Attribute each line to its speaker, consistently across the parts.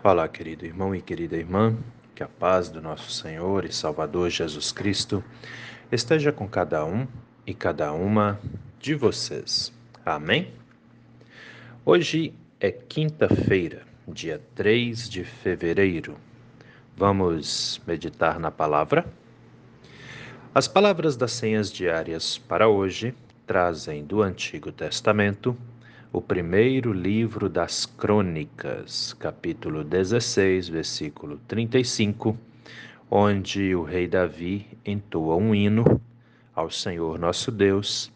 Speaker 1: Olá, querido irmão e querida irmã, que a paz do nosso Senhor e Salvador Jesus Cristo esteja com cada um e cada uma de vocês. Amém? Hoje é quinta-feira, dia 3 de fevereiro. Vamos meditar na palavra? As palavras das senhas diárias para hoje trazem do Antigo Testamento o primeiro livro das Crônicas, capítulo 16, versículo 35, onde o rei Davi entoa um hino ao Senhor nosso Deus,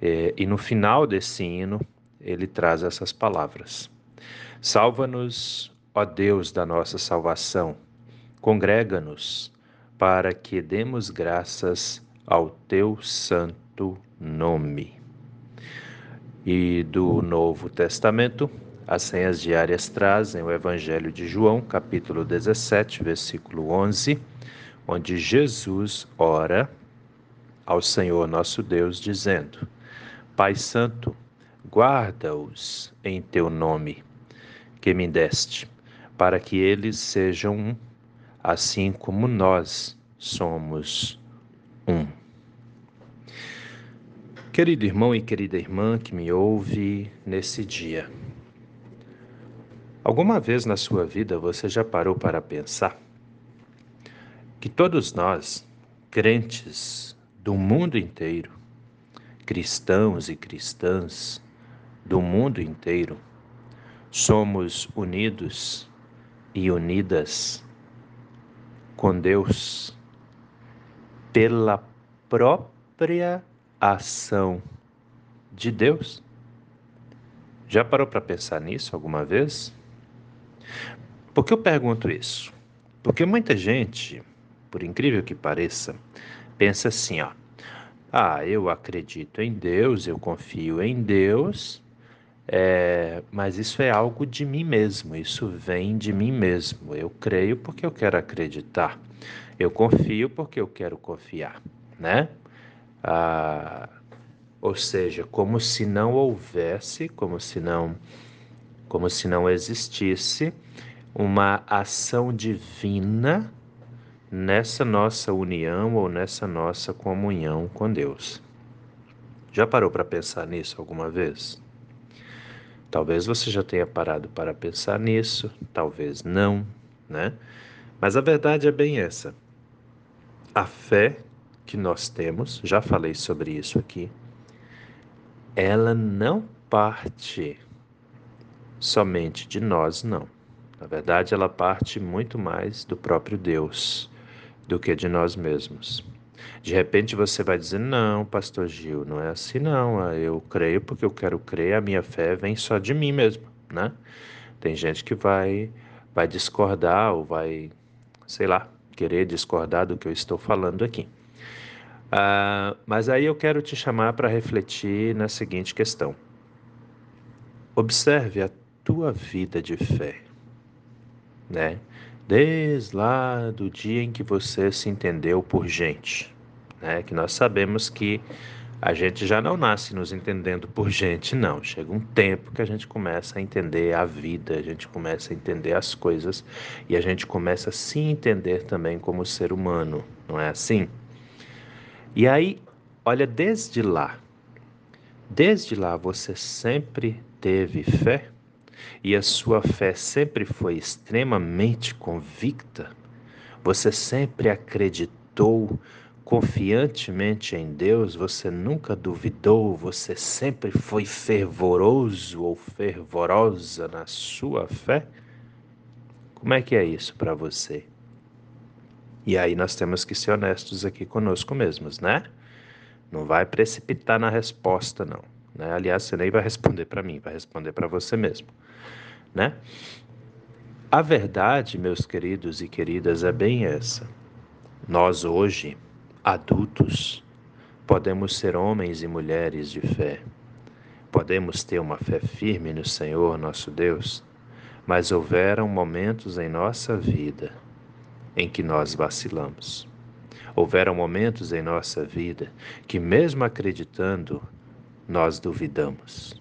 Speaker 1: é, e no final desse hino ele traz essas palavras: Salva-nos, ó Deus da nossa salvação, congrega-nos para que demos graças ao teu santo nome e do Novo Testamento. As senhas diárias trazem o Evangelho de João, capítulo 17, versículo 11, onde Jesus ora ao Senhor nosso Deus, dizendo: Pai Santo, guarda-os em teu nome, que me deste, para que eles sejam um, assim como nós somos um. Querido irmão e querida irmã que me ouve nesse dia, alguma vez na sua vida você já parou para pensar que todos nós, crentes do mundo inteiro, cristãos e cristãs do mundo inteiro, somos unidos e unidas com Deus pela própria ação de Deus? Já parou para pensar nisso alguma vez? Por que eu pergunto isso? Porque muita gente, por incrível que pareça, pensa assim, ó. Ah, eu acredito em Deus, eu confio em Deus, é, mas isso é algo de mim mesmo, isso vem de mim mesmo. Eu creio porque eu quero acreditar, eu confio porque eu quero confiar, né? Ah, ou seja, como se não houvesse, como se não, como se não existisse uma ação divina nessa nossa união ou nessa nossa comunhão com Deus. Já parou para pensar nisso alguma vez? Talvez você já tenha parado para pensar nisso, talvez não, né? Mas a verdade é bem essa. A fé que nós temos, já falei sobre isso aqui, ela não parte somente de nós, não. Na verdade, ela parte muito mais do próprio Deus do que de nós mesmos. De repente você vai dizer: Não, Pastor Gil, não é assim, não. Eu creio porque eu quero crer, a minha fé vem só de mim mesmo, né? Tem gente que vai, vai discordar ou vai, sei lá, querer discordar do que eu estou falando aqui. Ah, mas aí eu quero te chamar para refletir na seguinte questão. Observe a tua vida de fé, né? Desde lá do dia em que você se entendeu por gente, né? Que nós sabemos que a gente já não nasce nos entendendo por gente, não. Chega um tempo que a gente começa a entender a vida, a gente começa a entender as coisas e a gente começa a se entender também como ser humano, não é assim? E aí, olha, desde lá, desde lá você sempre teve fé e a sua fé sempre foi extremamente convicta. Você sempre acreditou confiantemente em Deus, você nunca duvidou, você sempre foi fervoroso ou fervorosa na sua fé? Como é que é isso para você? E aí nós temos que ser honestos aqui conosco mesmos, né? Não vai precipitar na resposta, não. Né? Aliás, você nem vai responder para mim, vai responder para você mesmo, né? A verdade, meus queridos e queridas, é bem essa. Nós hoje, adultos, podemos ser homens e mulheres de fé. Podemos ter uma fé firme no Senhor nosso Deus, mas houveram momentos em nossa vida em que nós vacilamos. Houveram momentos em nossa vida que, mesmo acreditando, nós duvidamos.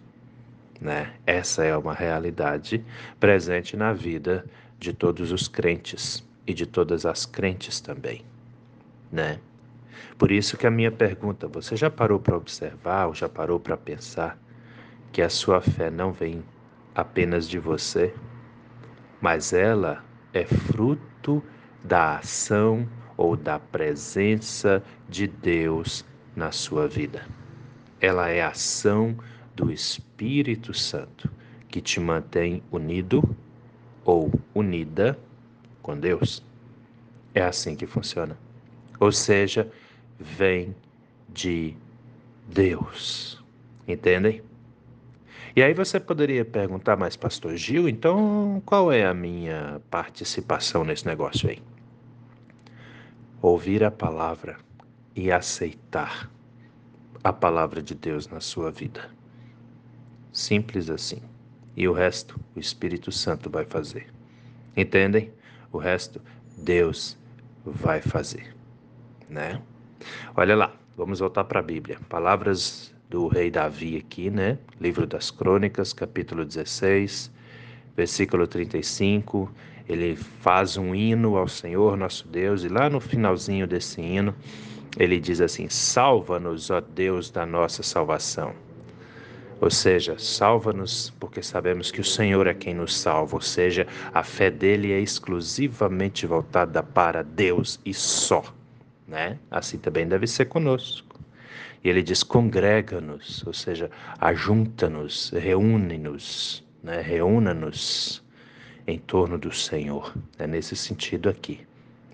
Speaker 1: Né? Essa é uma realidade presente na vida de todos os crentes e de todas as crentes também, né? Por isso que a minha pergunta, você já parou para observar ou já parou para pensar que a sua fé não vem apenas de você, mas ela é fruto da ação ou da presença de Deus na sua vida. Ela é a ação do Espírito Santo que te mantém unido ou unida com Deus. É assim que funciona. Ou seja, vem de Deus. Entendem? E aí você poderia perguntar, mas pastor Gil, então qual é a minha participação nesse negócio aí? Ouvir a palavra e aceitar a palavra de Deus na sua vida. Simples assim. E o resto, o Espírito Santo vai fazer. Entendem? O resto, Deus vai fazer, né? Olha lá, vamos voltar para a Bíblia. Palavras do rei Davi aqui, né? Livro das Crônicas, capítulo 16, versículo 35. Ele faz um hino ao Senhor nosso Deus e lá no finalzinho desse hino, ele diz assim: Salva-nos, ó Deus da nossa salvação. Ou seja, salva-nos porque sabemos que o Senhor é quem nos salva, ou seja, a fé dele é exclusivamente voltada para Deus e só, né? Assim também deve ser conosco. E ele diz: congrega-nos, ou seja, ajunta-nos, reúne-nos, né? reúna-nos em torno do Senhor. É nesse sentido aqui,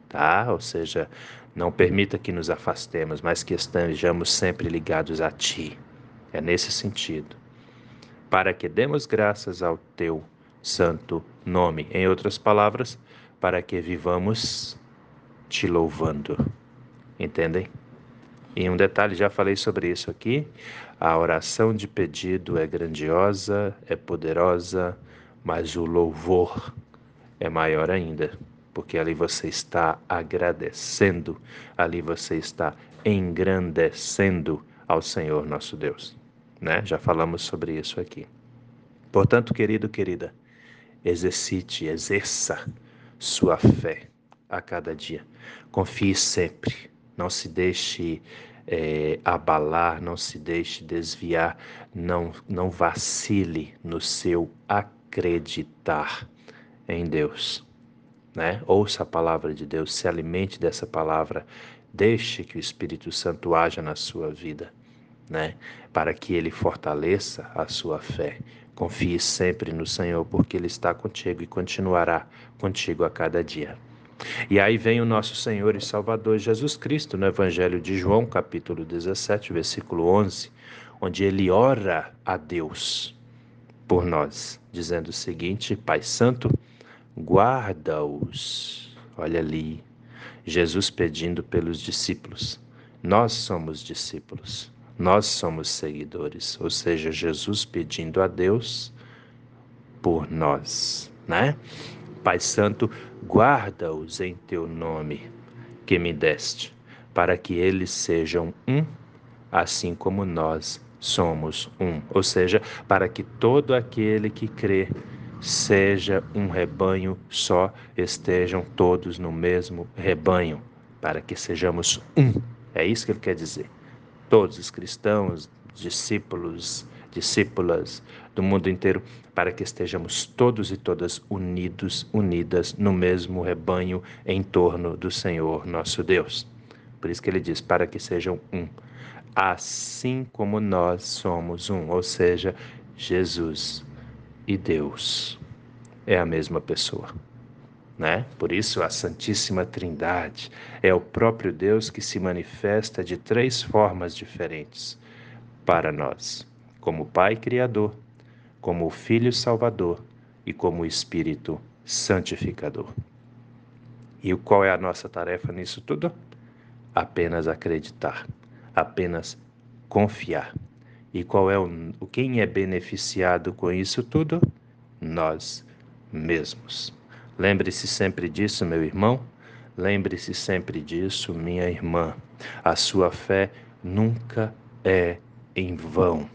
Speaker 1: tá? Ou seja, não permita que nos afastemos, mas que estejamos sempre ligados a Ti. É nesse sentido. Para que demos graças ao teu santo nome. Em outras palavras, para que vivamos te louvando. Entendem? E um detalhe, já falei sobre isso aqui. A oração de pedido é grandiosa, é poderosa, mas o louvor é maior ainda, porque ali você está agradecendo, ali você está engrandecendo ao Senhor nosso Deus né? Já falamos sobre isso aqui. Portanto, querido, querida, exercite, exerça sua fé a cada dia. Confie sempre, não se deixe é, abalar, não se deixe desviar, não, não vacile no seu acreditar em Deus. Né? Ouça a palavra de Deus, se alimente dessa palavra, deixe que o Espírito Santo haja na sua vida né? Para que ele fortaleça a sua fé. Confie sempre no Senhor, porque Ele está contigo e continuará contigo a cada dia. E aí vem o nosso Senhor e Salvador Jesus Cristo, no Evangelho de João, capítulo 17, versículo 11, onde ele ora a Deus por nós, dizendo o seguinte: Pai Santo, guarda-os. Olha ali, Jesus pedindo pelos discípulos. Nós somos discípulos. Nós somos seguidores, ou seja, Jesus pedindo a Deus por nós, né? Pai Santo, guarda-os em teu nome que me deste, para que eles sejam um, assim como nós somos um. Ou seja, para que todo aquele que crê seja um rebanho só, estejam todos no mesmo rebanho, para que sejamos um. É isso que ele quer dizer todos os cristãos, discípulos, discípulas do mundo inteiro, para que estejamos todos e todas unidos, unidas no mesmo rebanho em torno do Senhor nosso Deus. Por isso que ele diz: para que sejam um, assim como nós somos um, ou seja, Jesus e Deus é a mesma pessoa né? Por isso a Santíssima Trindade é o próprio Deus que se manifesta de três formas diferentes para nós, como Pai Criador, como Filho Salvador e como Espírito Santificador. E qual é a nossa tarefa nisso tudo? Apenas acreditar, apenas confiar. E qual é o quem é beneficiado com isso tudo? Nós mesmos. Lembre-se sempre disso, meu irmão. Lembre-se sempre disso, minha irmã. A sua fé nunca é em vão.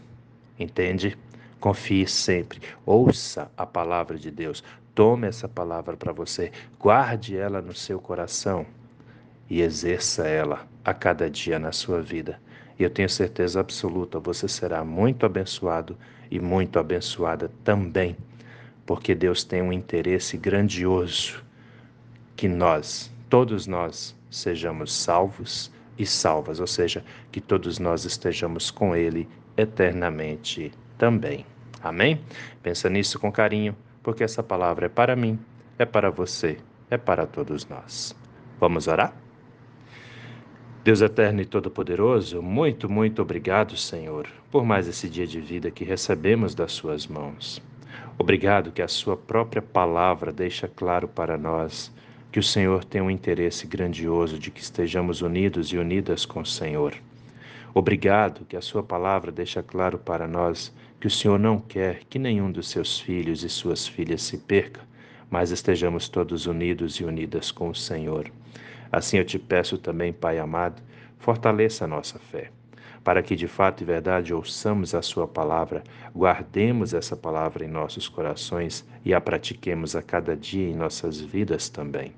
Speaker 1: Entende? Confie sempre, ouça a palavra de Deus, tome essa palavra para você, guarde ela no seu coração e exerça ela a cada dia na sua vida. E eu tenho certeza absoluta, você será muito abençoado e muito abençoada também, porque Deus tem um interesse grandioso que nós, todos nós, sejamos salvos e salvas, ou seja, que todos nós estejamos com Ele eternamente também. Amém? Pensa nisso com carinho, porque essa palavra é para mim, é para você, é para todos nós. Vamos orar? Deus eterno e todo-poderoso, muito, muito obrigado, Senhor, por mais esse dia de vida que recebemos das Suas mãos. Obrigado que a Sua própria palavra deixa claro para nós que o Senhor tem um interesse grandioso de que estejamos unidos e unidas com o Senhor. Obrigado que a Sua palavra deixa claro para nós que o Senhor não quer que nenhum dos seus filhos e suas filhas se perca, mas estejamos todos unidos e unidas com o Senhor. Assim eu te peço também, Pai amado, fortaleça a nossa fé, para que de fato e verdade ouçamos a Sua palavra, guardemos essa palavra em nossos corações e a pratiquemos a cada dia em nossas vidas também.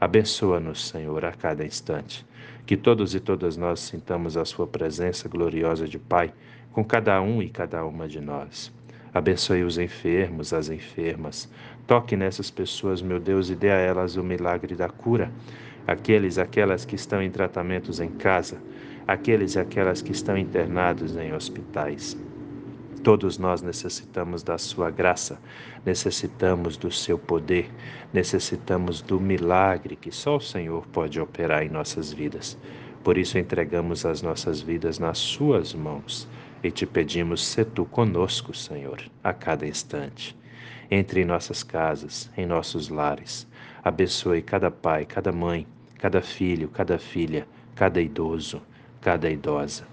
Speaker 1: Abençoa-nos, Senhor, a cada instante. Que todos e todas nós sintamos a Sua presença gloriosa de Pai com cada um e cada uma de nós. Abençoe os enfermos, as enfermas. Toque nessas pessoas, meu Deus, e dê a elas o milagre da cura. Aqueles, aquelas que estão em tratamentos em casa, aqueles e aquelas que estão internados em hospitais. Todos nós necessitamos da Sua graça, necessitamos do Seu poder, necessitamos do milagre que só o Senhor pode operar em nossas vidas. Por isso entregamos as nossas vidas nas Suas mãos e te pedimos, se tu conosco, Senhor, a cada instante. Entre em nossas casas, em nossos lares. Abençoe cada pai, cada mãe, cada filho, cada filha, cada idoso, cada idosa.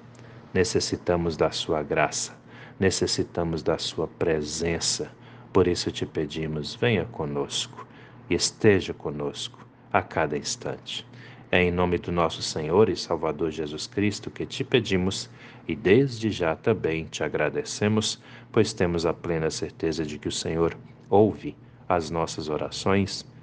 Speaker 1: Necessitamos da Sua graça necessitamos da Sua presença. Por isso te pedimos, venha conosco esteja conosco a cada instante. É em nome do nosso Senhor e Salvador Jesus Cristo que te pedimos e desde já também te agradecemos, pois temos a plena certeza de que o Senhor ouve as nossas orações